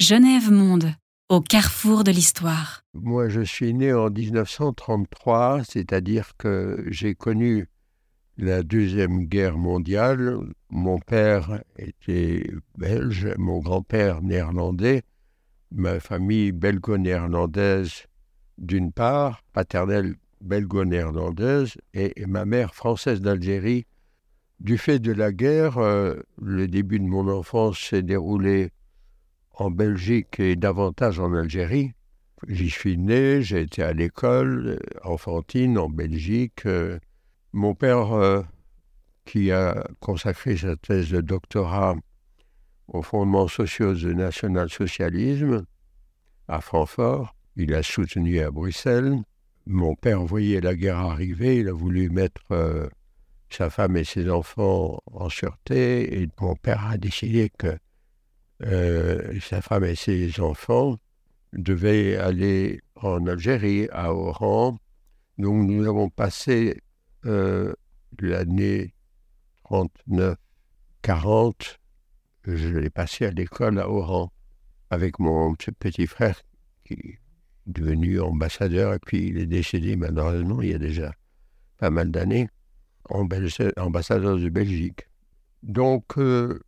Genève Monde, au carrefour de l'histoire. Moi, je suis né en 1933, c'est-à-dire que j'ai connu la Deuxième Guerre mondiale. Mon père était belge, mon grand-père néerlandais, ma famille belgo-néerlandaise d'une part, paternelle belgo-néerlandaise, et, ma mère française d'Algérie. Du fait de la guerre, euh, le début de mon enfance s'est déroulé en Belgique et davantage en Algérie. J'y suis né, j'ai été à l'école euh, enfantine en Belgique. Euh, mon père, euh, qui a consacré sa thèse de doctorat aux fondements sociaux du national-socialisme à Francfort, il a soutenu à Bruxelles. Mon père voyait la guerre arriver, il a voulu mettre sa femme et ses enfants en sûreté, et mon père a décidé que sa femme et ses enfants devaient aller en Algérie, à Oran. Donc nous avons passé euh, l'année 39-40, je l'ai passé à l'école à Oran avec mon petit frère qui est devenu ambassadeur et puis il est décédé malheureusement il y a déjà pas mal d'années, ambassadeur de Belgique. Donc euh,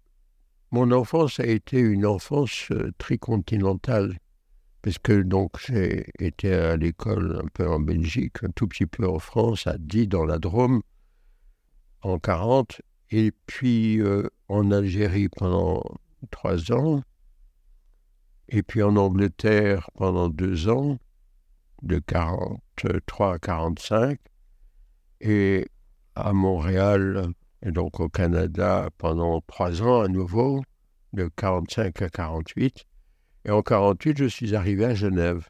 mon enfance a été une enfance euh, tricontinentale, parce que donc j'ai été à l'école un peu en Belgique, un tout petit peu en France, à Die dans la Drôme, en 40, et puis euh, en Algérie pendant trois ans, et puis en Angleterre pendant deux ans, de 43 à 45, et à Montréal et donc au Canada pendant trois ans à nouveau, de 45 à 48. Et en 48, je suis arrivé à Genève.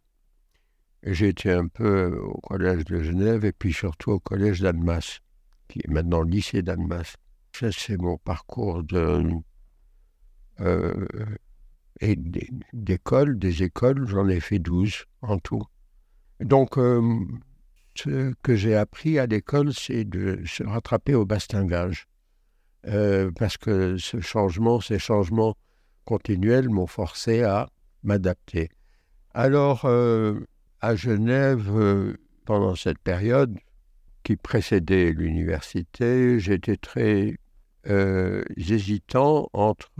J'ai été un peu au collège de Genève et puis surtout au collège d'Annemasse, qui est maintenant le lycée d'Annemasse. Ça, c'est mon parcours de, euh, et d'école, des écoles, j'en ai fait 12 en tout. Donc, euh, que j'ai appris à l'école, c'est de se rattraper au bastingage. Euh, parce que ce changement, ces changements continuels m'ont forcé à m'adapter. Alors, euh, à Genève, euh, pendant cette période qui précédait l'université, j'étais très hésitant entre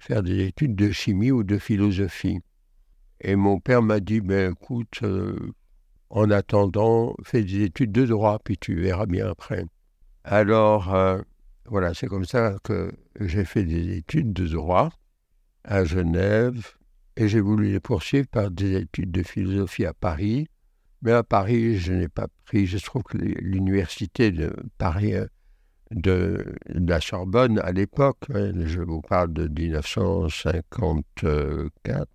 faire des études de chimie ou de philosophie. Et mon père m'a dit, ben, écoute, en attendant, fais des études de droit, puis tu verras bien après. Alors, euh, voilà, c'est comme ça que j'ai fait des études de droit à Genève, et j'ai voulu les poursuivre par des études de philosophie à Paris. Mais à Paris, je n'ai pas pris, je trouve que l'université de Paris, euh, de, la Sorbonne à l'époque, hein, je vous parle de 1954,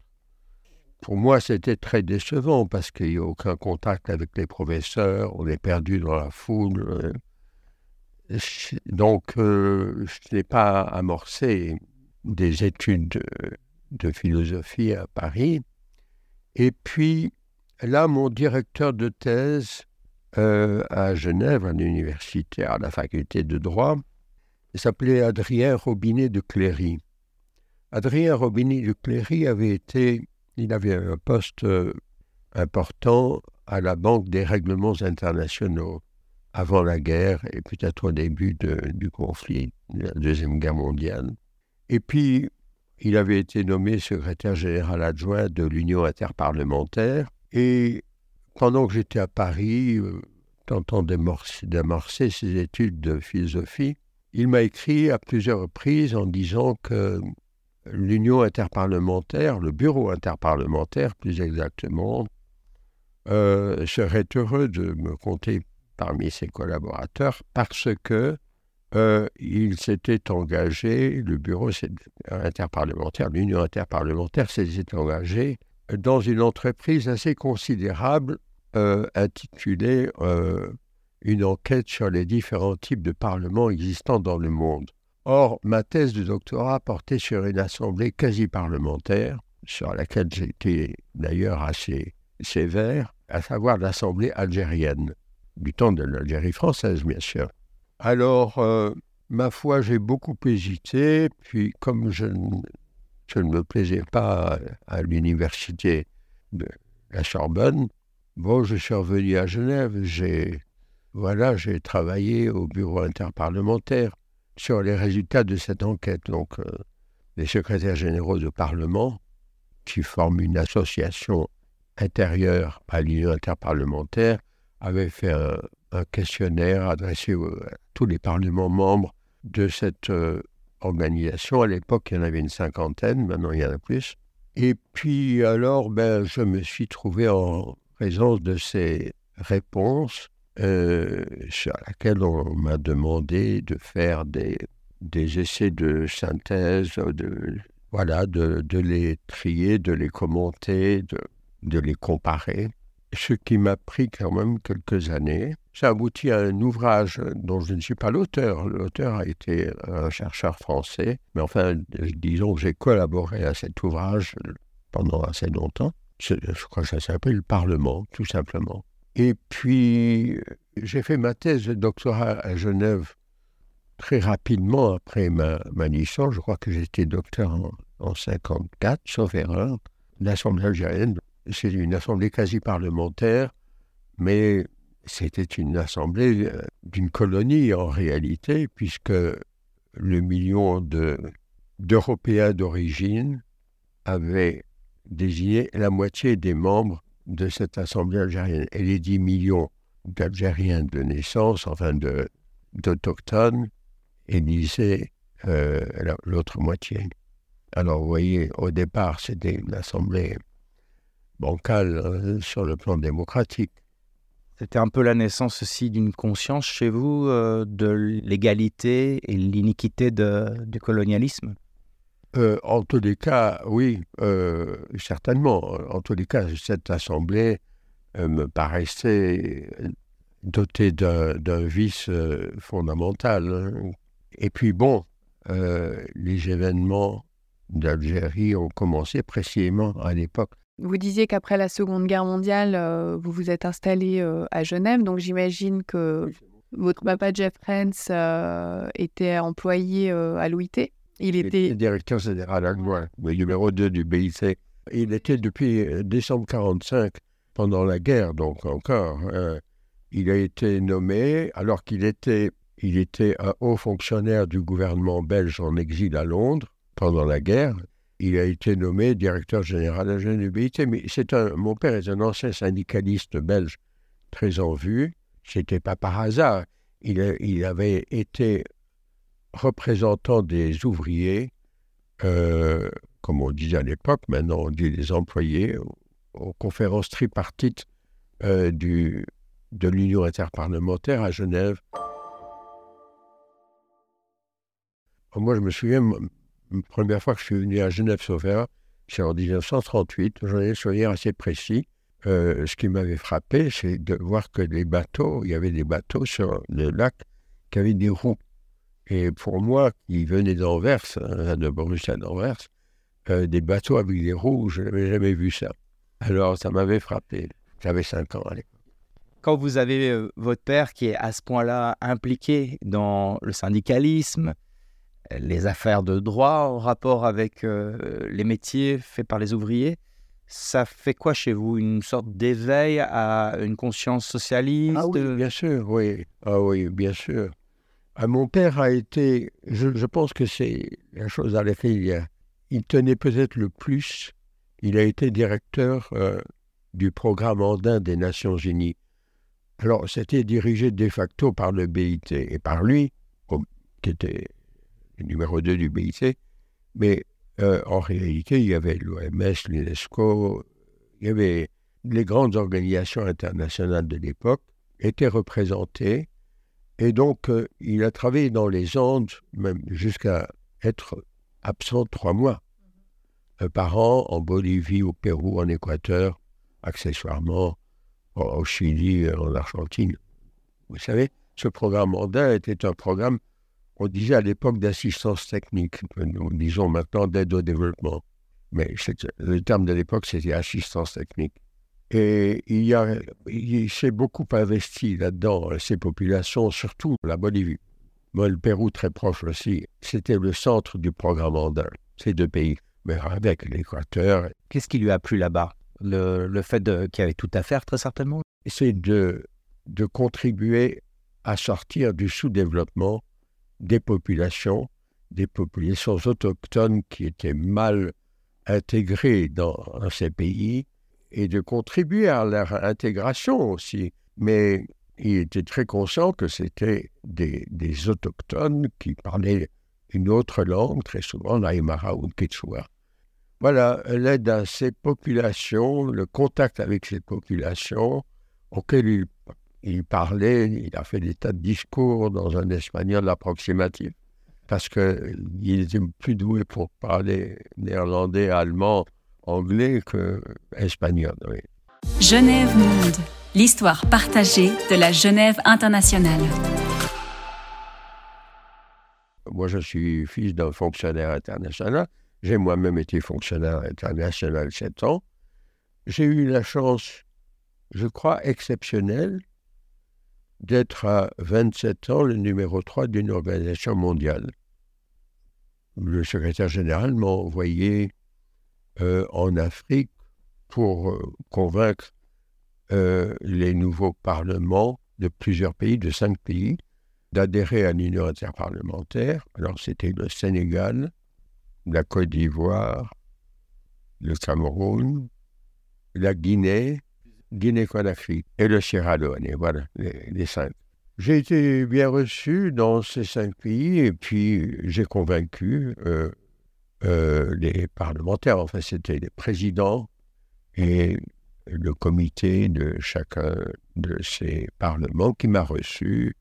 pour moi, c'était très décevant parce qu'il n'y a aucun contact avec les professeurs, on est perdu dans la foule. Euh. Donc, euh, je n'ai pas amorcé des études de, philosophie à Paris. Et puis, là, mon directeur de thèse euh, à Genève, à l'université, à la faculté de droit, s'appelait Adrien Robinet de Cléry. Adrien Robinet de Cléry avait été il avait un poste euh, important à la Banque des règlements internationaux avant la guerre et peut-être au début du conflit, de la Deuxième Guerre mondiale. Et puis, il avait été nommé secrétaire général adjoint de l'Union interparlementaire. Et pendant que j'étais à Paris, euh, tentant d'amorcer ses études de philosophie, il m'a écrit à plusieurs reprises en disant que l'Union interparlementaire, le bureau interparlementaire plus exactement, euh, serait heureux de me compter parmi ses collaborateurs parce que euh, s'était engagé, le bureau interparlementaire, l'Union interparlementaire s'était engagé dans une entreprise assez considérable euh, intitulée Une enquête sur les différents types de parlements existants dans le monde. Or, ma thèse de doctorat portait sur une assemblée quasi-parlementaire, sur laquelle j'étais d'ailleurs assez sévère, à savoir l'assemblée algérienne, du temps de l'Algérie française, bien sûr. Alors, euh, ma foi, j'ai beaucoup hésité, puis comme je ne me plaisais pas à, l'université de la Sorbonne. Bon, je suis revenu à Genève. Voilà, j'ai travaillé au bureau interparlementaire sur les résultats de cette enquête. Donc, euh, les secrétaires généraux de Parlement, qui forment une association intérieure à l'Union interparlementaire, avaient fait un, questionnaire adressé à tous les parlements membres de cette euh, organisation. À l'époque, il y en avait une cinquantaine, maintenant il y en a plus. Et puis alors, ben, je me suis trouvé en présence de ces réponses euh, sur laquelle on m'a demandé de faire des, essais de synthèse, de, voilà, de, les trier, de les commenter, de, les comparer. Ce qui m'a pris quand même quelques années. Ça aboutit à un ouvrage dont je ne suis pas l'auteur. L'auteur a été un chercheur français, mais enfin, disons que j'ai collaboré à cet ouvrage pendant assez longtemps. Je crois que ça s'appelle le Parlement, tout simplement. Et puis, j'ai fait ma thèse de doctorat à Genève très rapidement après ma, ma licence. Je crois que j'étais docteur en, en 54, sauf erreur. L'Assemblée algérienne, c'est une assemblée quasi parlementaire, mais c'était une assemblée euh, d'une colonie en réalité, puisque le million d'Européens d'origine avait désigné la moitié des membres de cette Assemblée algérienne. Et les 10 millions d'Algériens de naissance, enfin d'autochtones, élisaient euh, l'autre moitié. Alors vous voyez, au départ, c'était une assemblée bancale hein, sur le plan démocratique. C'était un peu la naissance aussi d'une conscience chez vous euh, de l'égalité et l'iniquité du colonialisme? Euh, en tous les cas, oui, euh, certainement. En tous les cas, cette assemblée euh, me paraissait dotée d'un vice fondamental. Hein. Et puis bon, les événements d'Algérie ont commencé précisément à l'époque. Vous disiez qu'après la Seconde Guerre mondiale, vous vous êtes installé à Genève, donc j'imagine que votre papa Jeff Rens était employé à l'OIT. Il était directeur général adjoint, le numéro 2 du BIC. Il était depuis euh, décembre 1945, pendant la guerre, donc encore. Hein. il a été nommé, alors qu'il était, il était un haut fonctionnaire du gouvernement belge en exil à Londres pendant la guerre. Il a été nommé directeur général adjoint du BIT. Mais c'est un, mon père est un ancien syndicaliste belge très en vue. C'était pas par hasard. Il, il avait été représentant des ouvriers, euh, comme on disait à l'époque, maintenant on dit les employés, aux, conférences tripartites euh, de l'Union interparlementaire à Genève. Moi, je me souviens, la première fois que je suis venu à Genève-Sauveur, c'est en 1938, j'en ai souvenir assez précis. Euh, ce qui m'avait frappé, c'est de voir que les bateaux, il y avait des bateaux sur le lac qui avaient des roues. Et pour moi, qui venais d'Anvers, hein, de Bruxelles d'Anvers, euh, des bateaux avec des roues, je n'avais jamais vu ça. Alors ça m'avait frappé. J'avais 5 ans à l'époque. Quand vous avez euh, votre père qui est à ce point-là impliqué dans le syndicalisme, les affaires de droit en rapport avec euh, les métiers faits par les ouvriers, ça fait quoi chez vous? Une sorte d'éveil à une conscience socialiste? Ah oui, bien sûr, oui. Ah oui, bien sûr. Ah, mon père a été, je, pense que c'est la chose à laquelle il, tenait peut-être le plus. Il a été directeur euh, du programme andin des Nations Unies. Alors, c'était dirigé de facto par le BIT et par lui, qui était le numéro 2 du BIT, mais euh, en réalité, il y avait l'OMS, l'UNESCO, il y avait les grandes organisations internationales de l'époque étaient représentées et donc, euh, il a travaillé dans les Andes, même jusqu'à être absent trois mois euh, par an, en Bolivie, au Pérou, en Équateur, accessoirement au Chili, euh, en Argentine. Vous savez, ce programme andin était un programme, on disait à l'époque d'assistance technique, nous disons maintenant d'aide au développement. Mais le terme de l'époque, c'était assistance technique. Et il, y a, il s'est beaucoup investi là-dedans, euh, ces populations, surtout la Bolivie. Moi, le Pérou, très proche aussi, c'était le centre du programme andin, ces deux pays. mais avec l'Équateur. Qu'est-ce qui lui a plu là-bas? Le, le, fait qu'il y avait tout à faire, très certainement? C'est de, de contribuer à sortir du sous-développement des populations, des populations autochtones qui étaient mal intégrées dans, ces pays et de contribuer à leur intégration aussi. Mais il était très conscient que c'était des, autochtones qui parlaient une autre langue, très souvent l'aymara ou le quechua. Voilà, l'aide à ces populations, le contact avec ces populations auxquelles il il parlait, il a fait des tas de discours dans un espagnol approximatif, parce qu'il était plus doué pour parler néerlandais, allemand, anglais que espagnol. Genève Monde, l'histoire partagée de la Genève internationale. Moi, je suis fils d'un fonctionnaire international. J'ai moi-même été fonctionnaire international sept ans. J'ai eu la chance, je crois, exceptionnelle d'être à 27 ans le numéro 3 d'une organisation mondiale. Le secrétaire général m'a envoyé euh, en Afrique pour euh, convaincre euh, les nouveaux parlements de plusieurs pays, de cinq pays, d'adhérer à l'Union interparlementaire. Alors c'était le Sénégal, la Côte d'Ivoire, le Cameroun, la Guinée, Guinée-Conakry et le Sierra Leone. Voilà, les, cinq. J'ai été bien reçu dans ces cinq pays et puis j'ai convaincu euh, les parlementaires, enfin c'était les présidents et le comité de chacun de ces parlements qui m'a reçu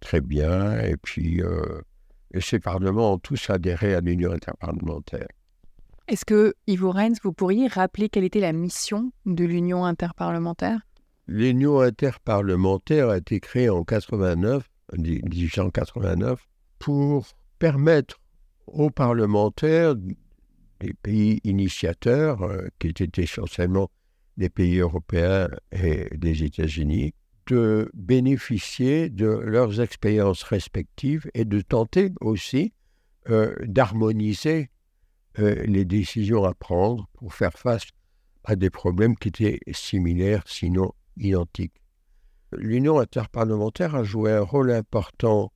très bien. Et puis euh, et ces parlements ont tous adhéré à l'Union interparlementaire. Est-ce que, Ivo Renz, vous pourriez rappeler quelle était la mission de l'Union interparlementaire? L'Union interparlementaire a été créée en 89, 1889 pour permettre aux parlementaires des pays initiateurs, euh, qui étaient essentiellement des pays européens et des États-Unis, de bénéficier de leurs expériences respectives et de tenter aussi euh, d'harmoniser euh, les décisions à prendre pour faire face à des problèmes qui étaient similaires, sinon identiques. L'Union interparlementaire a joué un rôle important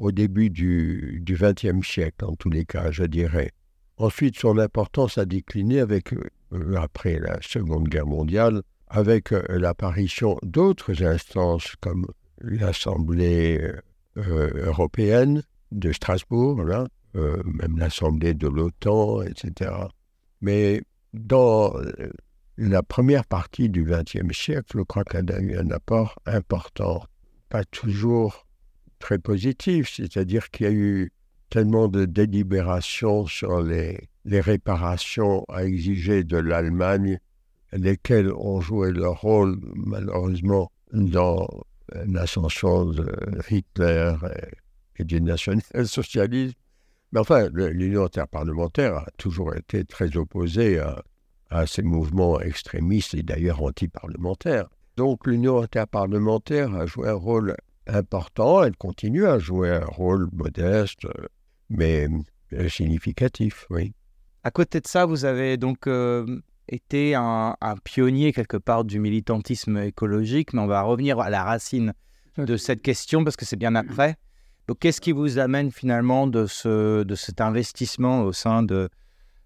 au début du XXe siècle, en tous les cas, je dirais. Ensuite, son importance a décliné avec, euh, après la Seconde Guerre mondiale, avec l'apparition d'autres instances comme l'Assemblée européenne de Strasbourg, là, euh, même l'Assemblée de l'OTAN, etc. Mais dans euh, la première partie du XXe siècle, je crois qu'elle a eu un apport important, pas toujours très positif, c'est-à-dire qu'il y a eu tellement de délibérations sur les, réparations à exiger de l'Allemagne, lesquelles ont joué leur rôle, malheureusement, dans l'ascension de Hitler et du national-socialisme, mais enfin, l'Union interparlementaire a toujours été très opposée à, ces mouvements extrémistes et d'ailleurs anti-parlementaires. Donc l'Union interparlementaire a joué un rôle important, elle continue à jouer un rôle modeste, mais significatif, oui. À côté de ça, vous avez donc euh, été un, pionnier quelque part du militantisme écologique, mais on va revenir à la racine de cette question parce que c'est bien après. Qu'est-ce qui vous amène finalement de, ce, de cet investissement au sein de,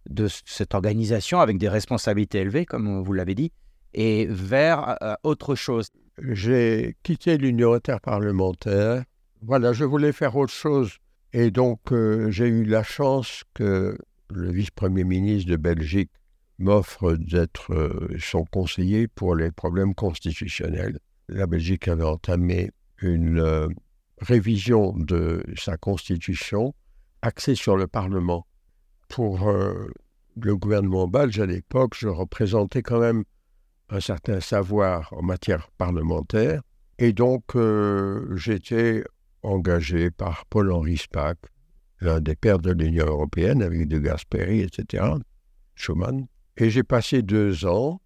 de cette organisation avec des responsabilités élevées, comme vous l'avez dit, et vers euh, autre chose? J'ai quitté l'Union interparlementaire. Voilà, je voulais faire autre chose. Et donc, euh, j'ai eu la chance que le vice-premier ministre de Belgique m'offre d'être euh, son conseiller pour les problèmes constitutionnels. La Belgique avait entamé une révision de sa constitution axée sur le Parlement. Pour euh, le gouvernement belge à l'époque, je représentais quand même un certain savoir en matière parlementaire. Et donc, euh, j'étais engagé par Paul-Henri Spack, l'un des pères de l'Union européenne, avec de Gasperi, etc., Schuman. Et j'ai passé deux ans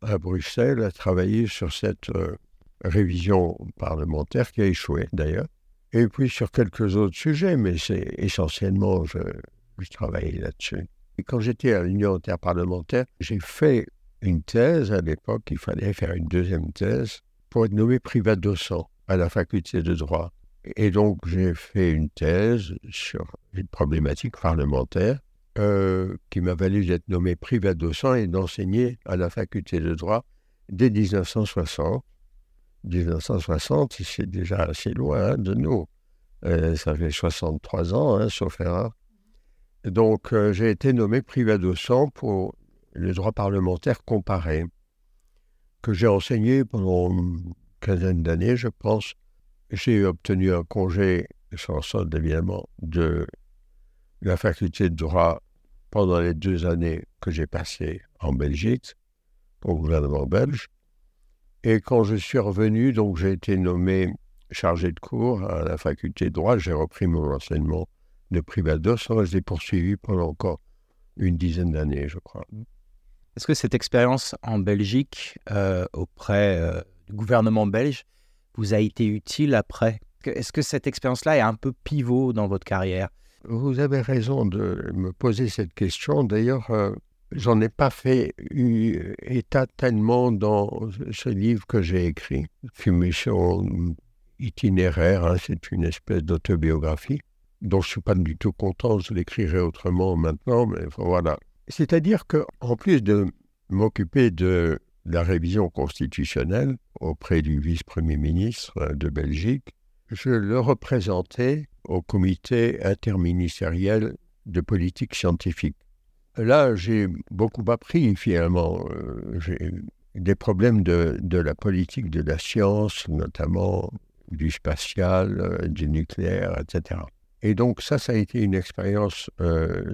à Bruxelles à travailler sur cette euh, révision parlementaire qui a échoué d'ailleurs. Et puis sur quelques autres sujets, mais c'est essentiellement, je travaillais là-dessus. Et quand j'étais à l'Union interparlementaire, j'ai fait une thèse à l'époque, il fallait faire une deuxième thèse pour être nommé privat docent à la faculté de droit. Et donc j'ai fait une thèse sur une problématique parlementaire euh, qui m'a valu d'être nommé privat docent et d'enseigner à la faculté de droit dès 1960. 1960, c'est déjà assez loin hein, de nous. Euh, ça fait 63 ans, hein, sauf erreur. Donc, euh, j'ai été nommé privat docent pour le droit parlementaire comparé, que j'ai enseigné pendant une quinzaine d'années, je pense. J'ai obtenu un congé, sans solde évidemment, de la faculté de droit pendant les deux années que j'ai passées en Belgique, au gouvernement belge. Et quand je suis revenu, donc j'ai été nommé chargé de cours à la faculté de droit, j'ai repris mon enseignement de Privados. Je l'ai poursuivi pendant encore une dizaine d'années, je crois. Est-ce que cette expérience en Belgique, euh, auprès euh, du gouvernement belge, vous a été utile après? Est-ce que cette expérience-là est un peu pivot dans votre carrière? Vous avez raison de me poser cette question. D'ailleurs, euh, j'en ai pas fait état tellement dans ce livre que j'ai écrit. Fumation itinéraire, hein, c'est une espèce d'autobiographie dont je ne suis pas du tout content, je l'écrirai autrement maintenant, mais voilà. C'est-à-dire qu'en plus de m'occuper de la révision constitutionnelle auprès du vice-premier ministre euh, de Belgique, je le représentais au comité interministériel de politique scientifique. Là, j'ai beaucoup appris finalement. Euh, des problèmes de, la politique de la science, notamment du spatial, euh, du nucléaire, etc. Et donc ça, ça a été une expérience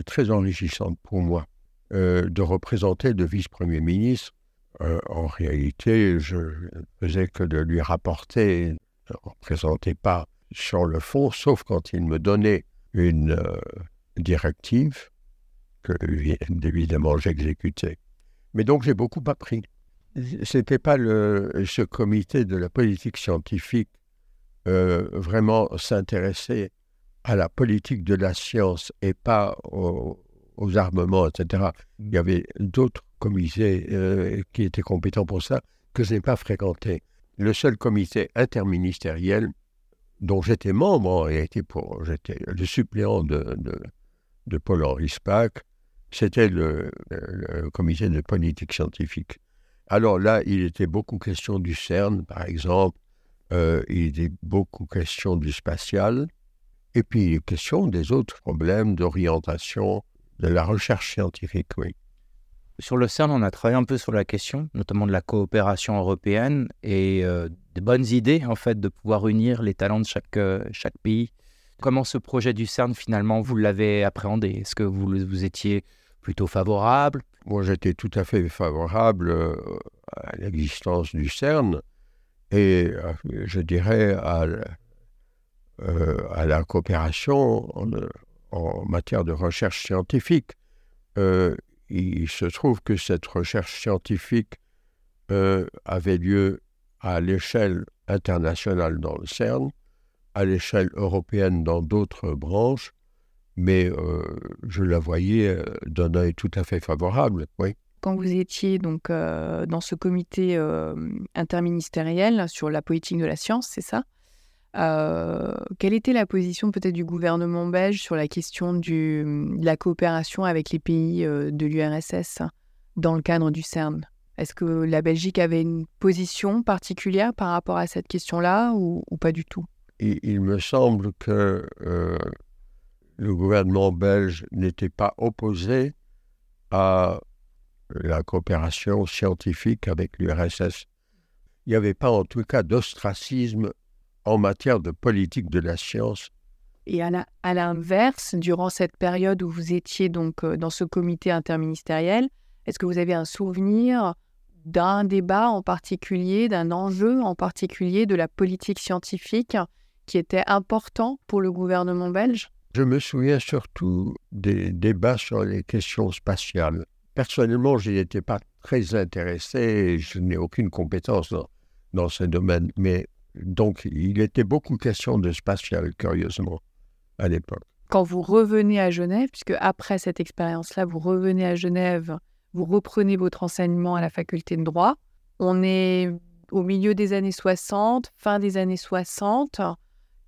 très enrichissante pour moi euh, de représenter le vice-premier ministre. Euh, en réalité, je ne faisais que de lui rapporter, je ne représentais pas sur le fond, sauf quand il me donnait une directive que évidemment j'exécutais. Mais donc j'ai beaucoup appris. C'était pas le, ce comité de la politique scientifique vraiment s'intéresser à la politique de la science et pas aux, armements, etc. Il y avait d'autres comités euh, qui étaient compétents pour ça que je n'ai pas fréquenté. Le seul comité interministériel dont j'étais membre, et pour, j'étais le suppléant de, de, Paul-Henri Spack, c'était le, comité de politique scientifique. Alors là, il était beaucoup question du CERN, par exemple, euh, il était beaucoup question du spatial, et puis, question des autres problèmes d'orientation de la recherche scientifique, oui. Sur le CERN, on a travaillé un peu sur la question, notamment de la coopération européenne et euh, des bonnes idées, en fait, de pouvoir unir les talents de chaque, euh, chaque pays. Comment ce projet du CERN, finalement, vous l'avez appréhendé? Est-ce que vous, vous étiez plutôt favorable? Moi, j'étais tout à fait favorable euh, à l'existence du CERN et, je dirais, à euh, à la coopération en, matière de recherche scientifique. Euh, il se trouve que cette recherche scientifique euh, avait lieu à l'échelle internationale dans le CERN, à l'échelle européenne dans d'autres branches, mais je la voyais d'un œil tout à fait favorable, oui. Quand vous étiez donc dans ce comité interministériel sur la politique de la science, c'est ça? Euh, quelle était la position peut-être du gouvernement belge sur la question de la coopération avec les pays euh, de l'URSS dans le cadre du CERN? Est-ce que la Belgique avait une position particulière par rapport à cette question-là ou, pas du tout? Il, me semble que euh, le gouvernement belge n'était pas opposé à la coopération scientifique avec l'URSS. Il n'y avait pas en tout cas d'ostracisme en matière de politique de la science. Et à l'inverse, durant cette période où vous étiez donc euh, dans ce comité interministériel, est-ce que vous avez un souvenir d'un débat en particulier, d'un enjeu en particulier de la politique scientifique qui était important pour le gouvernement belge? Je me souviens surtout des débats sur les questions spatiales. Personnellement, je n'étais pas très intéressé, je n'ai aucune compétence dans, dans ce domaine, mais donc, il était beaucoup question de spatial, curieusement, à l'époque. quand vous revenez à Genève, puisque après cette expérience-là, vous revenez à Genève, vous reprenez votre enseignement à la faculté de droit. On est au milieu des années 60, fin des années 60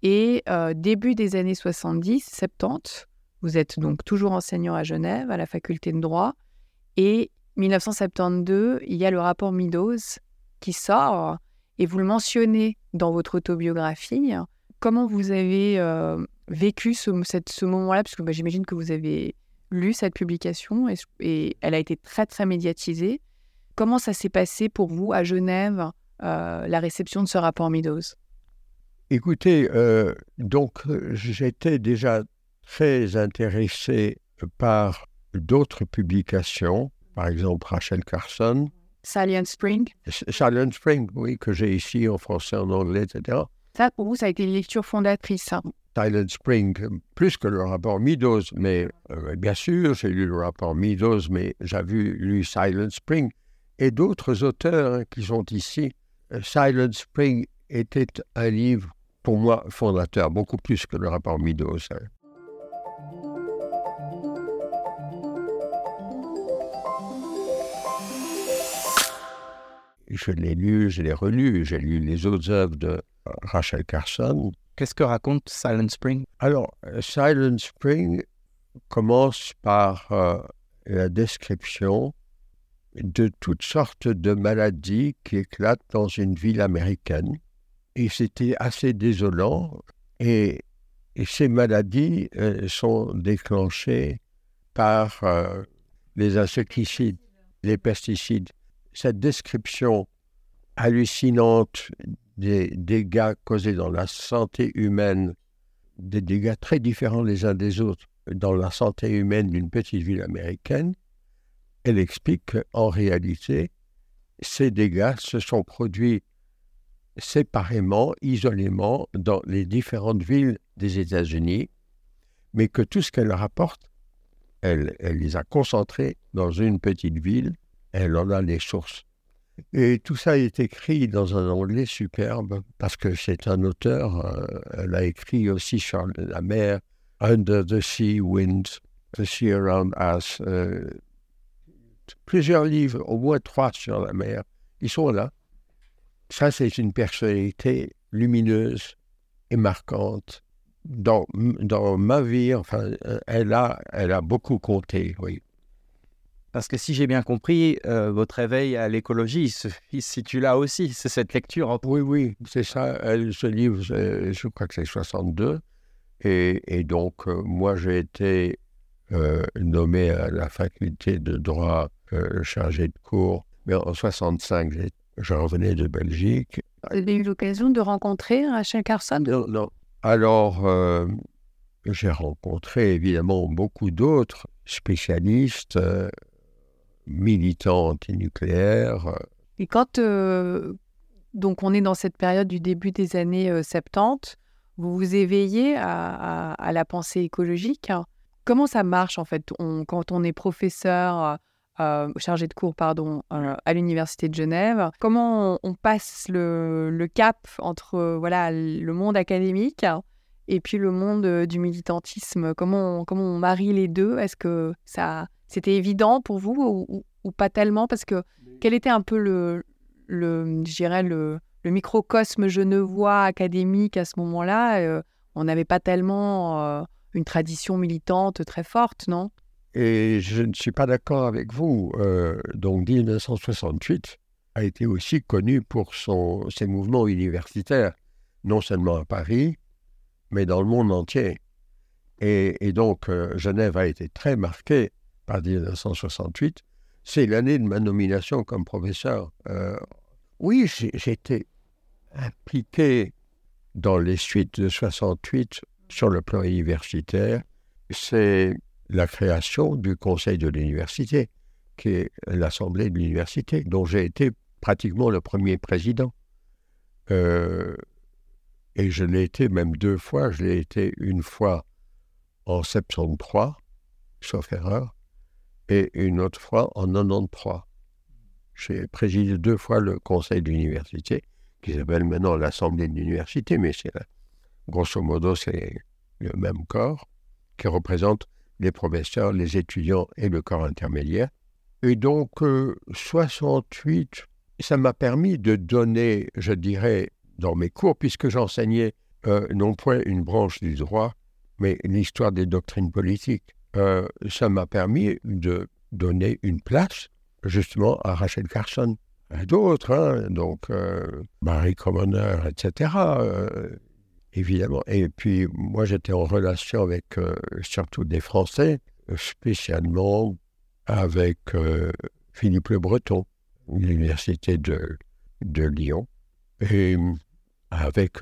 et euh, début des années 70, 70. Vous êtes donc toujours enseignant à Genève, à la faculté de droit. Et 1972, il y a le rapport Meadows qui sort et vous le mentionnez dans votre autobiographie. Comment vous avez euh, vécu ce, moment-là? Parce que bah, j'imagine que vous avez lu cette publication et, elle a été très très médiatisée. Comment ça s'est passé pour vous à Genève, euh, la réception de ce rapport Meadows? Écoutez, euh, donc j'étais déjà très intéressé par d'autres publications, par exemple Rachel Carson. Silent Spring. Silent Spring, oui, que j'ai ici en français, en anglais, etc. Ça, pour vous, ça a été une lecture fondatrice. Hein. Silent Spring, plus que le rapport Meadows, mais euh, bien sûr, j'ai lu le rapport Meadows, mais j'ai lu Silent Spring et d'autres auteurs hein, qui sont ici. Euh, Silent Spring était un livre, pour moi, fondateur, beaucoup plus que le rapport Meadows. Hein. Je l'ai lu, je l'ai relu, j'ai lu les autres œuvres de Rachel Carson. Qu'est-ce que raconte Silent Spring? Alors, euh, Silent Spring commence par euh, la description de toutes sortes de maladies qui éclatent dans une ville américaine. Et c'était assez désolant. Et, ces maladies euh, sont déclenchées par les insecticides, les pesticides. Cette description hallucinante des dégâts causés dans la santé humaine, des dégâts très différents les uns des autres dans la santé humaine d'une petite ville américaine, elle explique qu'en réalité, ces dégâts se sont produits séparément, isolément, dans les différentes villes des États-Unis, mais que tout ce qu'elle rapporte, elle, elle les a concentrés dans une petite ville, elle en a les sources. Et tout ça est écrit dans un anglais superbe, parce que c'est un auteur, euh, elle a écrit aussi sur la mer, Under the Sea Winds, The Sea Around Us, euh, plusieurs livres, au moins trois sur la mer, ils sont là. Ça, c'est une personnalité lumineuse et marquante. Dans, dans ma vie, enfin, euh, elle a, elle a beaucoup compté, oui. Parce que si j'ai bien compris, euh, votre réveil à l'écologie, il, se, situe là aussi. C'est cette lecture. Oui, oui, c'est ça. ce livre, je crois que c'est 62. Et, donc, euh, moi, j'ai été euh, nommé à la faculté de droit chargé de cours. Mais en 65, je revenais de Belgique. Vous avez eu l'occasion de rencontrer Rachel Carson? Non, non. Alors, j'ai rencontré évidemment beaucoup d'autres spécialistes militant anti-nucléaire. Et quand euh, donc on est dans cette période du début des années 70, euh, vous vous éveillez à, la pensée écologique. Comment ça marche en fait? Quand on est professeur euh, chargé de cours pardon à l'université de Genève Comment on, passe le, cap entre voilà le monde académique et puis le monde du militantisme? Comment comment on marie les deux? Est-ce que ça c'était évident pour vous ou, pas tellement? Parce que quel était un peu le, le le, le microcosme genevois académique à ce moment-là? Euh, On n'avait pas tellement euh, une tradition militante très forte, non? Et je ne suis pas d'accord avec vous. Euh, donc 1968 a été aussi connu pour son, ses mouvements universitaires, non seulement à Paris, mais dans le monde entier. Et, et donc Genève a été très marquée par 1968, c'est l'année de ma nomination comme professeur. Euh, oui, j'étais impliqué dans les suites de 68 sur le plan universitaire. C'est la création du conseil de l'université, qui est l'assemblée de l'université, dont j'ai été pratiquement le premier président. Euh, et je l'ai été même deux fois. Je l'ai été une fois en 73, sauf erreur, et une autre fois en 93. J'ai présidé deux fois le conseil d'université, qui s'appelle maintenant l'Assemblée de l'université, mais c'est grosso modo, c'est le même corps. qui représente les professeurs, les étudiants et le corps intermédiaire. Et donc, 68, ça m'a permis de donner, je dirais, dans mes cours, puisque j'enseignais non point une branche du droit, mais l'histoire des doctrines politiques. Ça m'a permis de donner une place justement à Rachel Carson, à d'autres, hein, donc euh, Barry Commoner, etc. Euh, évidemment. Et puis moi j'étais en relation avec euh, surtout des Français, spécialement avec Philippe Le Breton, l'université de Lyon, et avec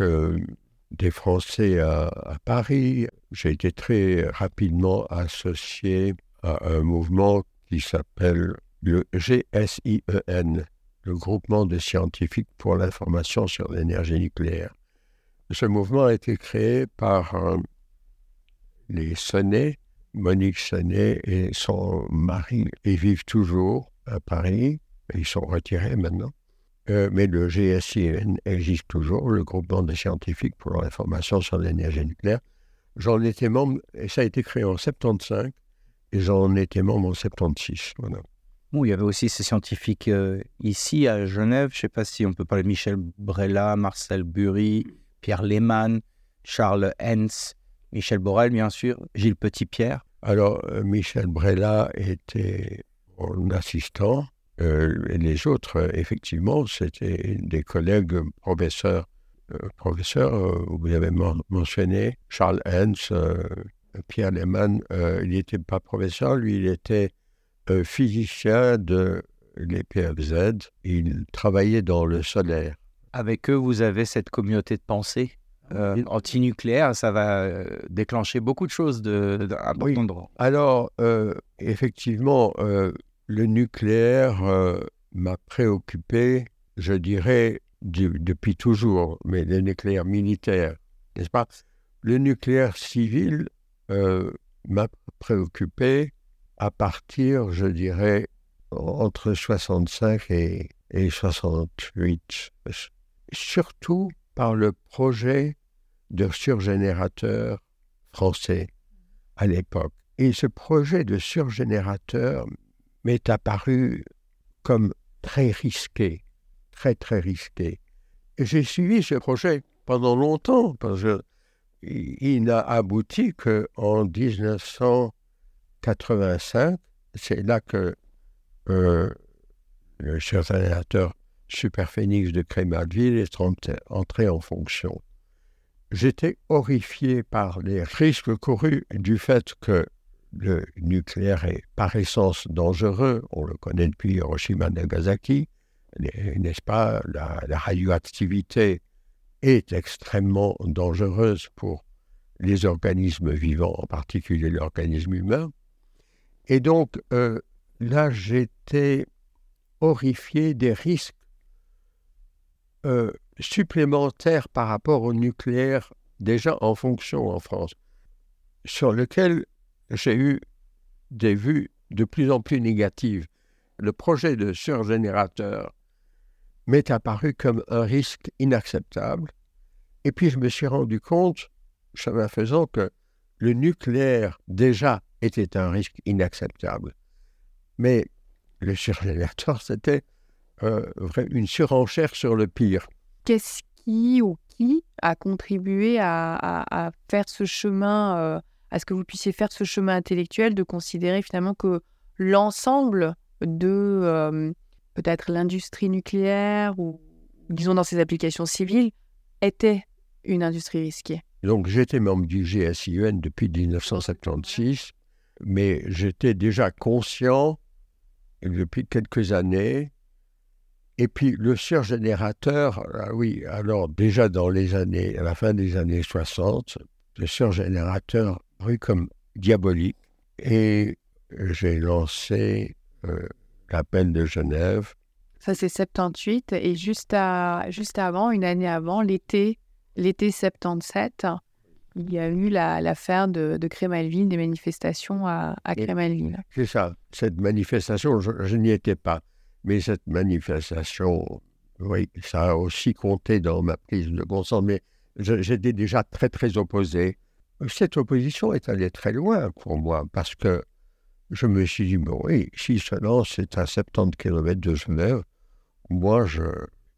des Français à, Paris. J'ai été très rapidement associé à un mouvement qui s'appelle le GSIEN, le groupement de scientifiques pour l'information sur l'énergie nucléaire. Ce mouvement a été créé par euh, les Sonnet, Monique Sonnet et son mari, ils vivent toujours à Paris, ils sont retirés maintenant. Euh, mais le GSIEN existe toujours, le groupement de scientifiques pour l'information sur l'énergie nucléaire. J'en étais membre, et ça a été créé en 75, et j'en étais membre en 76. Voilà. Bon, il y avait aussi ces scientifiques euh, ici à Genève. Je ne sais pas si on peut parler de Michel Brella, Marcel Bury, Pierre Lehmann, Charles Hens, Michel Borel, bien sûr, Gilles Petitpierre. Alors, euh, Michel Brella était mon assistant. Euh, les autres, effectivement, c'était des collègues professeurs. professeurs, vous avez mentionné Charles Hens, Pierre Lehmann, il n'était pas professeur, lui, il était physicien de l'EPFZ. Il travaillait dans le solaire. Avec eux, vous avez cette communauté de pensée euh, anti-nucléaire. Ça va euh, déclencher beaucoup de choses de, oui. Alors, euh, effectivement, le nucléaire m'a préoccupé, je dirais, depuis toujours, mais le nucléaire militaire, n'est-ce pas? Le nucléaire civil m'a préoccupé à partir, je dirais, entre 65 et, et 68, surtout par le projet de surgénérateur français à l'époque. Et ce projet de surgénérateur m'est apparu comme très risqué, très très risqué. J'ai suivi ce projet pendant longtemps, parce qu'il n'a abouti qu'en 1900 85, c'est là que euh, le sénateur Superphénix de Crémalville est entré en fonction. J'étais horrifié par les risques courus du fait que le nucléaire est par essence dangereux, on le connaît depuis Hiroshima Nagasaki, n'est-ce pas la, la, radioactivité est extrêmement dangereuse pour les organismes vivants, en particulier l'organisme humain. Et donc, euh, là, j'étais horrifié des risques euh, supplémentaires par rapport au nucléaire déjà en fonction en France, sur lequel j'ai eu des vues de plus en plus négatives. Le projet de surgénérateur m'est apparu comme un risque inacceptable. Et puis je me suis rendu compte, chemin faisant, que le nucléaire déjà était un risque inacceptable. Mais le surgénérateur, c'était euh, une surenchère sur le pire. Qu'est-ce qui ou qui a contribué à, faire ce chemin, euh, à ce que vous puissiez faire ce chemin intellectuel de considérer finalement que l'ensemble de euh, peut-être l'industrie nucléaire ou disons dans ses applications civiles était une industrie risquée donc j'étais membre du GSIEN depuis 1976 mais j'étais déjà conscient depuis quelques années. Et puis le surgénérateur, ah oui, alors déjà dans les années, à la fin des années 60, le surgénérateur rue comme diabolique. Et j'ai lancé euh, l'appel de Genève. Ça c'est 78 et juste, à, juste avant, une année avant, l'été, l'été 77, il y a eu l'affaire de, de Crémalville, des manifestations à, à Crémalville. C'est ça. Cette manifestation, je, n'y étais pas. Mais cette manifestation, oui, ça a aussi compté dans ma prise de conscience. Mais j'étais déjà très, très opposé Cette opposition est allée très loin pour moi parce que je me suis dit, bon, oui, si seulement c'est à 70 km de Genève, moi, je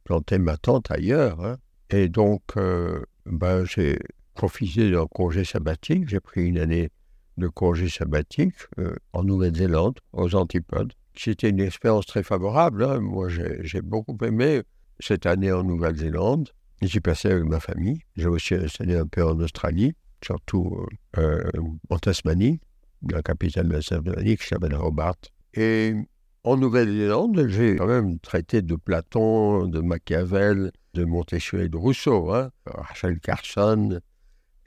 plantais ma tente ailleurs. Hein. Et donc, euh, ben, j'ai profité d'un congé sabbatique. J'ai pris une année de congé sabbatique euh, en Nouvelle-Zélande, aux Antipodes. C'était une expérience très favorable. Hein. Moi, j'ai beaucoup aimé cette année en Nouvelle-Zélande. J'ai passé avec ma famille. J'ai aussi installé un peu en Australie, surtout euh, en Tasmanie, la capitale de la Tasmanie qui s'appelle Hobart. Et en Nouvelle-Zélande, j'ai quand même traité de Platon, de Machiavel, de Montesquieu et de Rousseau. Hein. Rachel Carson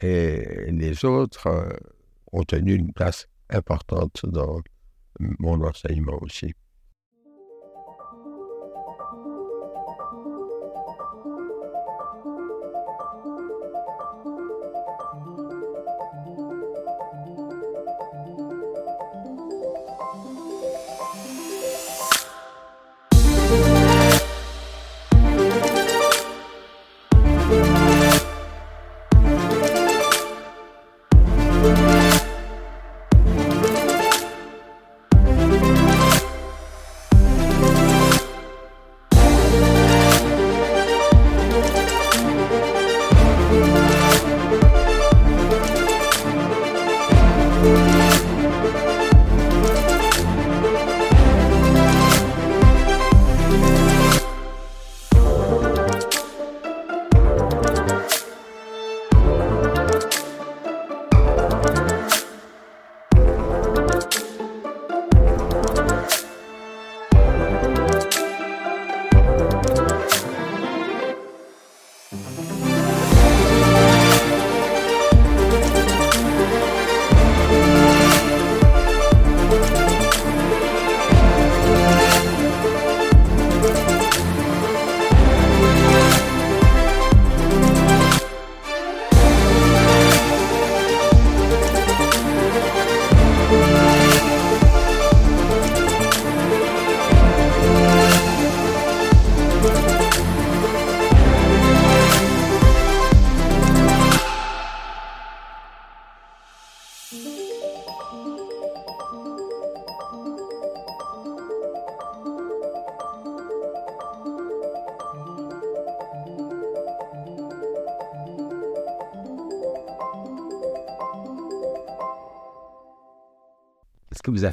et les autres euh, ont tenu une place importante dans mon enseignement aussi.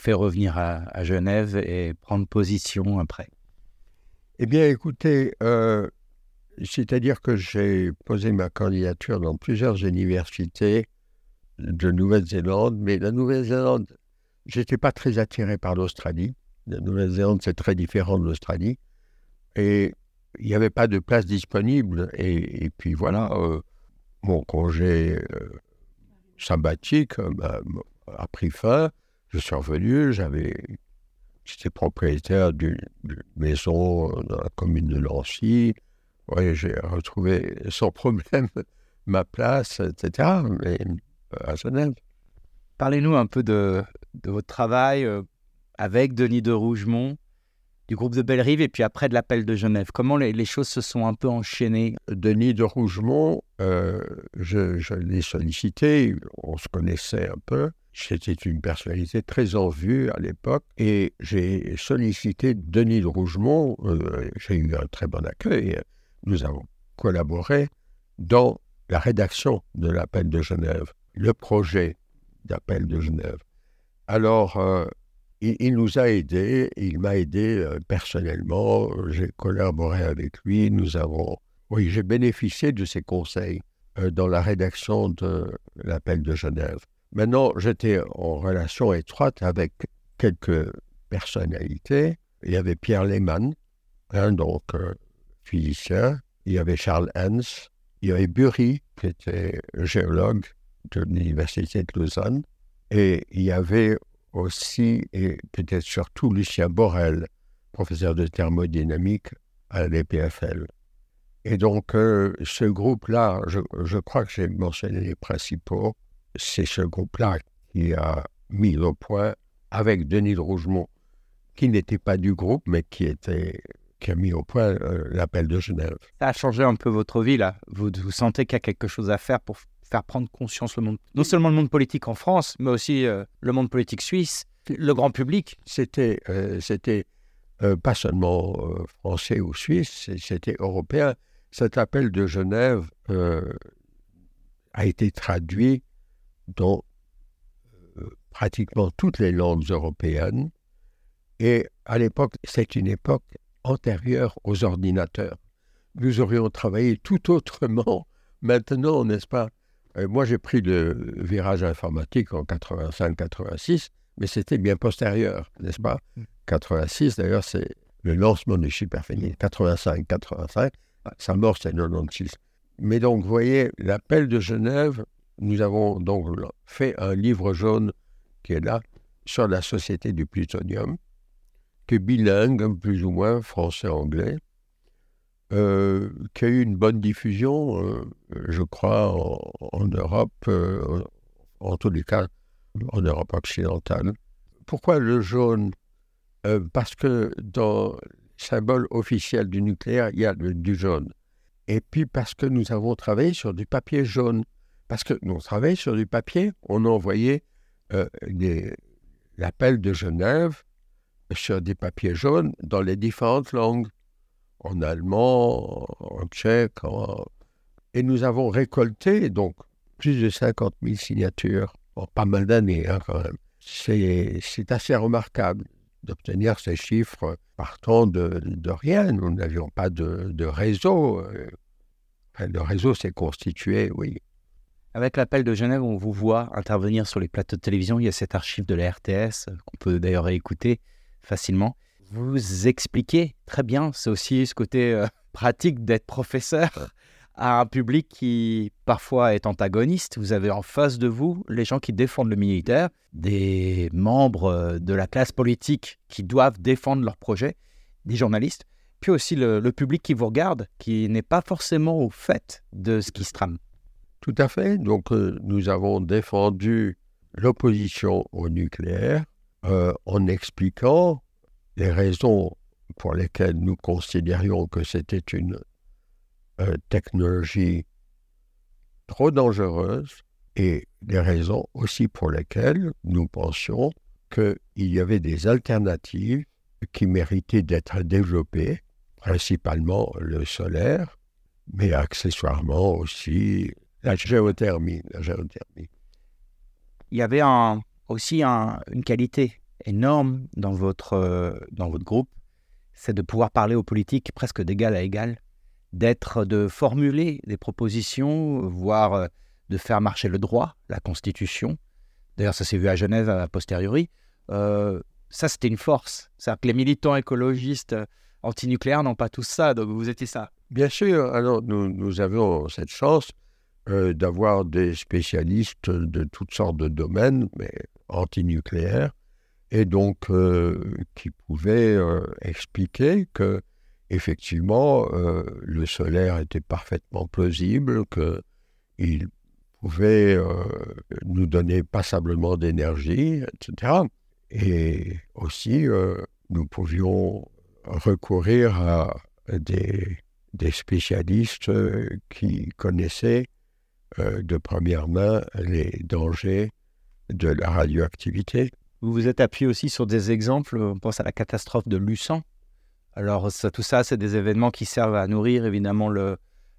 Fait revenir à, Genève et prendre position après Eh bien, écoutez, euh, c'est-à-dire que j'ai posé ma candidature dans plusieurs universités de Nouvelle-Zélande, mais la Nouvelle-Zélande, j'étais pas très attiré par l'Australie. La Nouvelle-Zélande, c'est très différent de l'Australie. Et il n'y avait pas de place disponible. Et, puis voilà, euh, mon congé euh, sabbatique a pris fin. Je suis revenu, j'avais, j'étais propriétaire d'une maison dans la commune de Lancy. Oui, j'ai retrouvé sans problème ma place, etc. Mais euh, à Genève. Parlez-nous un peu de, de votre travail euh, avec Denis de Rougemont, du groupe de Bellerive, et puis après de l'appel de Genève. Comment les, choses se sont un peu enchaînées? Denis de Rougemont, euh, je, je l'ai sollicité, on se connaissait un peu. C'était une personnalité très en vue à l'époque et j'ai sollicité Denis de Rougemont. Euh, j'ai eu un très bon accueil. Nous avons collaboré dans la rédaction de l'appel de Genève, le projet d'appel de Genève. Alors, euh, il, nous a aidés, il m'a aidé euh, personnellement, j'ai collaboré avec lui, nous avons, oui, j'ai bénéficié de ses conseils dans la rédaction de l'appel de Genève. Maintenant, j'étais en relation étroite avec quelques personnalités. Il y avait Pierre Lehmann, hein, donc euh, physicien. Il y avait Charles Hans. Il y avait Bury, qui était géologue de l'Université de Lausanne. Et il y avait aussi, et peut-être surtout, Lucien Borel, professeur de thermodynamique à l'EPFL. Et donc, euh, ce groupe-là, je, je, crois que j'ai mentionné les principaux c'est ce groupe-là qui a mis au point, avec Denis de Rougemont, qui n'était pas du groupe, mais qui, était, qui a mis au point euh, l'appel de Genève. Ça a changé un peu votre vie, là. Vous, vous sentez qu'il y a quelque chose à faire pour faire prendre conscience le monde, non seulement le monde politique en France, mais aussi euh, le monde politique suisse, le grand public. C'était, euh, c'était pas seulement français ou suisse, c'était européen. Cet appel de Genève a été traduit dans pratiquement toutes les langues européennes. Et à l'époque, c'est une époque antérieure aux ordinateurs. Nous aurions travaillé tout autrement maintenant, n'est-ce pas? Euh, Moi, j'ai pris le virage informatique en 85-86, mais c'était bien postérieur, n'est-ce pas? 86, mm. d'ailleurs, c'est le lancement du superphénix. 85-85, sa mort, c'est 96. Mais donc, vous voyez, l'appel de Genève, nous avons donc fait un livre jaune qui est là, sur la société du plutonium, qui est bilingue, plus ou moins, français-anglais, euh, qui a eu une bonne diffusion, euh, je crois, en, Europe, euh, en tous les cas, en Europe occidentale. Pourquoi le jaune? Parce que dans le symbole officiel du nucléaire, il y a du jaune. Et puis parce que nous avons travaillé sur du papier jaune. Parce que nous travaillons sur du papier, on a envoyé euh, l'appel de Genève sur des papiers jaunes dans les différentes langues, en allemand, en tchèque, et nous avons récolté donc plus de 50 000 signatures en pas mal d'années hein, quand même. C'est assez remarquable d'obtenir ces chiffres partant de, de rien. Nous n'avions pas de, de réseau. Euh, le réseau s'est constitué, oui, avec l'appel de Genève, on vous voit intervenir sur les plateaux de télévision. Il y a cette archive de la RTS euh, qu'on peut d'ailleurs écouter facilement. Vous expliquez très bien, c'est aussi ce côté euh, pratique d'être professeur à un public qui parfois est antagoniste. Vous avez en face de vous les gens qui défendent le militaire, des membres euh, de la classe politique qui doivent défendre leur projet, des journalistes, puis aussi le, le public qui vous regarde, qui n'est pas forcément au fait de ce qui se trame. Tout à fait. Donc, euh, nous avons défendu l'opposition au nucléaire euh, en expliquant les raisons pour lesquelles nous considérions que c'était une euh, technologie trop dangereuse et les raisons aussi pour lesquelles nous pensions qu'il y avait des alternatives qui méritaient d'être développées, principalement le solaire, mais accessoirement aussi la géothermie, la géothermie. Il y avait aussi une qualité énorme dans votre, euh, dans votre groupe, c'est de pouvoir parler aux politiques presque d'égal à égal, d'être, de formuler des propositions, voire euh, de faire marcher le droit, la Constitution. D'ailleurs, ça s'est vu à Genève a posteriori. Euh, ça, c'était une force. C'est-à-dire que les militants écologistes antinucléaires n'ont pas tous ça, donc vous étiez ça. Bien sûr, alors nous, nous avons cette chance euh, d'avoir des spécialistes de toutes sortes de domaines, mais antinucléaires, et donc euh, qui pouvaient euh, expliquer que effectivement le solaire était parfaitement plausible, qu'il pouvait nous donner passablement d'énergie, etc. Et aussi, nous pouvions recourir à des, des spécialistes qui connaissaient euh, de première main les dangers de la radioactivité. Vous vous êtes appuyé aussi sur des exemples, on pense à la catastrophe de Luçon. Alors ça, tout ça, c'est des événements qui servent à nourrir évidemment le,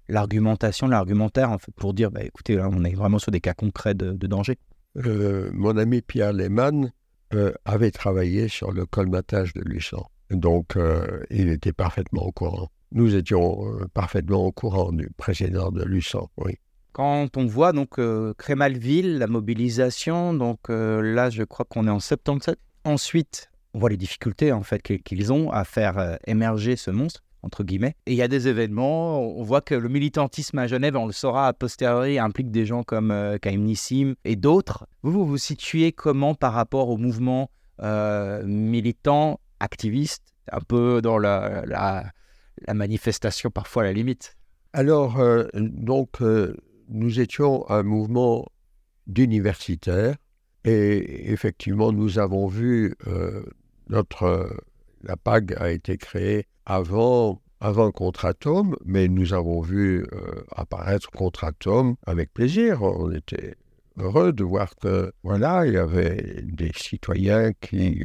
l'argumentation, l'argumentaire, en fait, pour dire, bah, écoutez, là, on est vraiment sur des cas concrets de, danger. Euh, mon ami Pierre Lehmann euh, avait travaillé sur le colmatage de Luçon. Donc, il était parfaitement au courant. Nous étions parfaitement au courant du précédent de Luçon, oui. Quand on voit donc euh, Crémalville, la mobilisation, donc euh, là je crois qu'on est en 77. Ensuite, on voit les difficultés en fait qu'ils ont à faire euh, émerger ce monstre entre guillemets. Et il y a des événements, on voit que le militantisme à Genève, on le saura a posteriori, implique des gens comme euh, Nissim et d'autres. Vous, vous situez comment par rapport au mouvement militant, activiste, un peu dans la, manifestation parfois à la limite? Alors, donc, nous étions un mouvement d'universitaires et effectivement, nous avons vu euh, notre la PAG a été créée avant avant Contre-Atome, mais nous avons vu apparaître Contre-Atome avec plaisir. On était heureux de voir que, voilà, il y avait des citoyens qui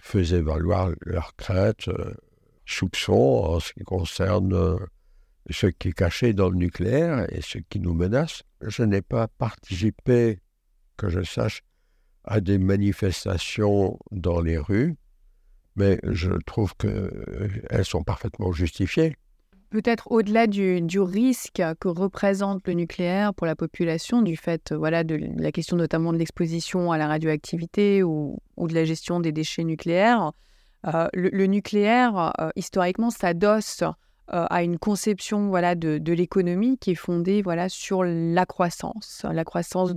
faisaient valoir leurs craintes, soupçons en ce qui concerne ce qui est caché dans le nucléaire et ce qui nous menace. Je n'ai pas participé, que je sache, à des manifestations dans les rues, mais je trouve qu'elles sont parfaitement justifiées. Peut-être au-delà du, risque que représente le nucléaire pour la population, du fait voilà, de la question notamment de l'exposition à la radioactivité ou, de la gestion des déchets nucléaires, euh, le, nucléaire, euh, historiquement, s'adosse euh, à une conception voilà, de, de l'économie qui est fondée voilà, sur la croissance, la croissance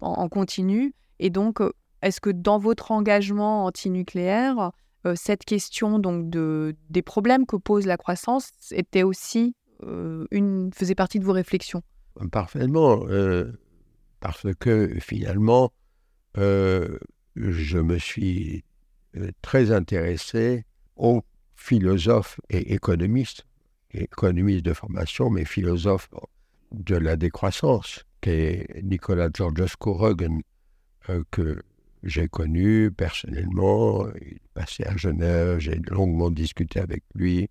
en, continu. Et donc, euh, est-ce que dans votre engagement antinucléaire, euh, cette question donc de, des problèmes que pose la croissance était aussi une, faisait partie de vos réflexions? Parfaitement, parce que finalement, je me suis très intéressé au philosophe et économiste, économiste de formation, mais philosophe de la décroissance, qui est Nicolas Georgescu Rogan, euh, que j'ai connu personnellement. Il passé à Genève, j'ai longuement discuté avec lui.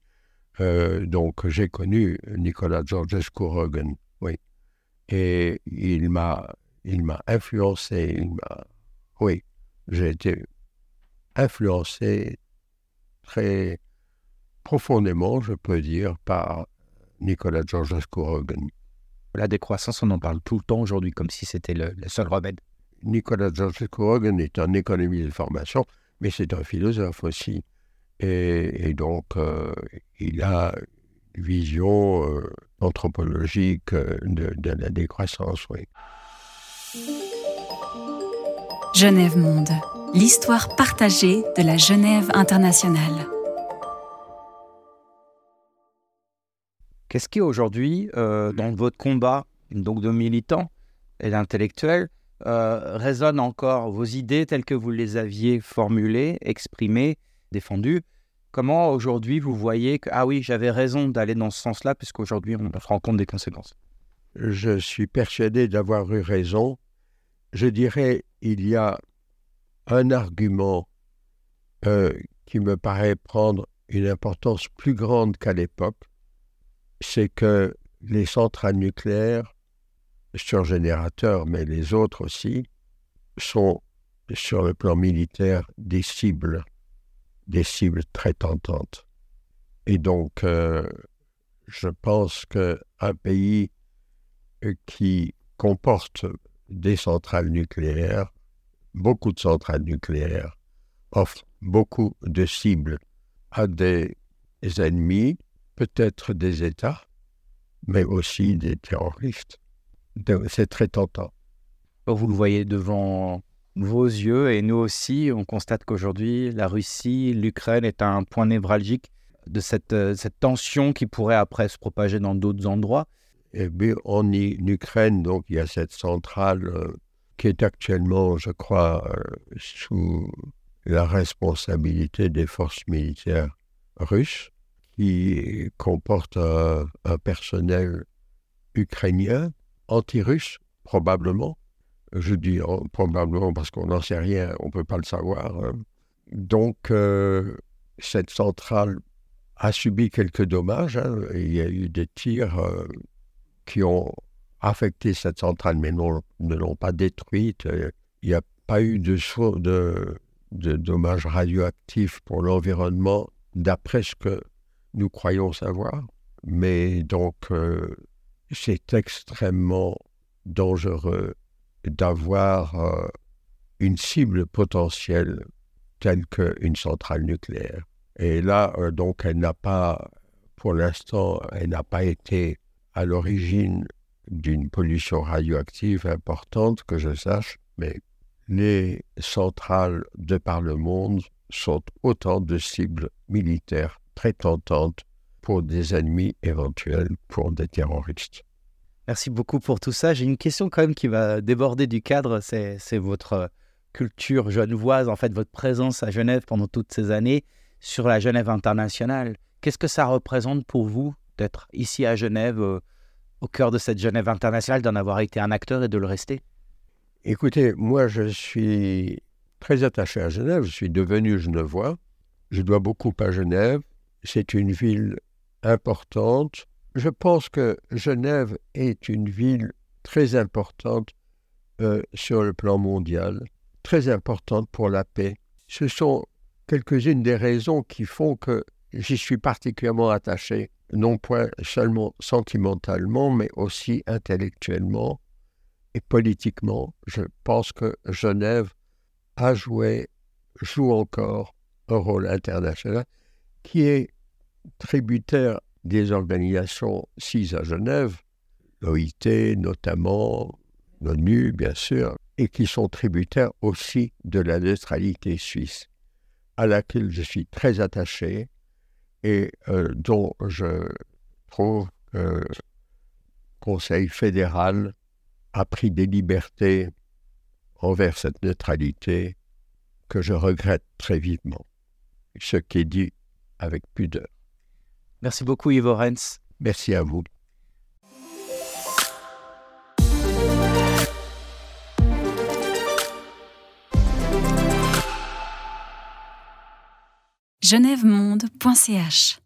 Euh, donc j'ai connu Nicolas Georgescu Rogan, oui. Et il m'a, il m'a influencé, il m'a, oui, j'ai été influencé très profondément, je peux dire, par Nicolas Georgescu Rogan. La décroissance, on en parle tout le temps aujourd'hui, comme si c'était le, seul remède. Nicolas Georgescu Rogan est un économiste de formation, mais c'est un philosophe aussi. Et, donc, euh, il a une vision euh, anthropologique euh, de, de la décroissance, oui. Genève Monde, l'histoire partagée de la Genève internationale. Qu'est-ce qui aujourd'hui, euh, dans votre combat donc de militant et d'intellectuel, euh, résonne encore vos idées telles que vous les aviez formulées, exprimées, défendues? Comment aujourd'hui vous voyez que, ah oui, j'avais raison d'aller dans ce sens-là, puisqu'aujourd'hui on se rend compte des conséquences? Je suis persuadé d'avoir eu raison. Je dirais, il y a un argument euh, qui me paraît prendre une importance plus grande qu'à l'époque, c'est que les centrales nucléaires, sur générateur, mais les autres aussi, sont sur le plan militaire des cibles, des cibles très tentantes. Et donc, euh, je pense qu'un pays qui comporte des centrales nucléaires, beaucoup de centrales nucléaires, offre beaucoup de cibles à des ennemis peut-être des États, mais aussi des terroristes. C'est très tentant. Vous le voyez devant vos yeux et nous aussi, on constate qu'aujourd'hui, la Russie, l'Ukraine est un point névralgique de cette, euh, cette tension qui pourrait après se propager dans d'autres endroits. Et bien, en Ukraine, donc, il y a cette centrale euh, qui est actuellement, je crois, euh, sous la responsabilité des forces militaires russes qui comporte un, personnel ukrainien, anti-russe, probablement. Je dis probablement parce qu'on n'en sait rien, on ne peut pas le savoir. Hein. Donc, euh, cette centrale a subi quelques dommages. Hein. Il y a eu des tirs euh, qui ont affecté cette centrale, mais non, ne l'ont pas détruite. Il n'y a pas eu de, de, de dommages radioactifs pour l'environnement, d'après ce que nous croyons savoir. Mais donc, euh, c'est extrêmement dangereux d'avoir euh, une cible potentielle telle qu'une centrale nucléaire. Et là, euh, donc, elle n'a pas, pour l'instant, elle n'a pas été à l'origine d'une pollution radioactive importante, que je sache, mais les centrales de par le monde sont autant de cibles militaires très tentante pour des ennemis éventuels, pour des terroristes. Merci beaucoup pour tout ça. J'ai une question quand même qui va déborder du cadre, c'est votre culture genevoise, en fait votre présence à Genève pendant toutes ces années sur la Genève internationale. Qu'est-ce que ça représente pour vous d'être ici à Genève, euh, au cœur de cette Genève internationale, d'en avoir été un acteur et de le rester? Écoutez, moi je suis très attaché à Genève, je suis devenu genevois, je dois beaucoup à Genève, c'est une ville importante. Je pense que Genève est une ville très importante euh, sur le plan mondial, très importante pour la paix. Ce sont quelques-unes des raisons qui font que j'y suis particulièrement attaché, non pas seulement sentimentalement, mais aussi intellectuellement et politiquement. Je pense que Genève a joué, joue encore un rôle international qui est tributaire des organisations CIS à Genève, l'OIT notamment, l'ONU bien sûr, et qui sont tributaires aussi de la neutralité suisse, à laquelle je suis très attaché et euh, dont je trouve que le Conseil fédéral a pris des libertés envers cette neutralité que je regrette très vivement, ce qui est dit avec pudeur. Merci beaucoup Ivo Renz. Merci à vous. genèvemonde.ch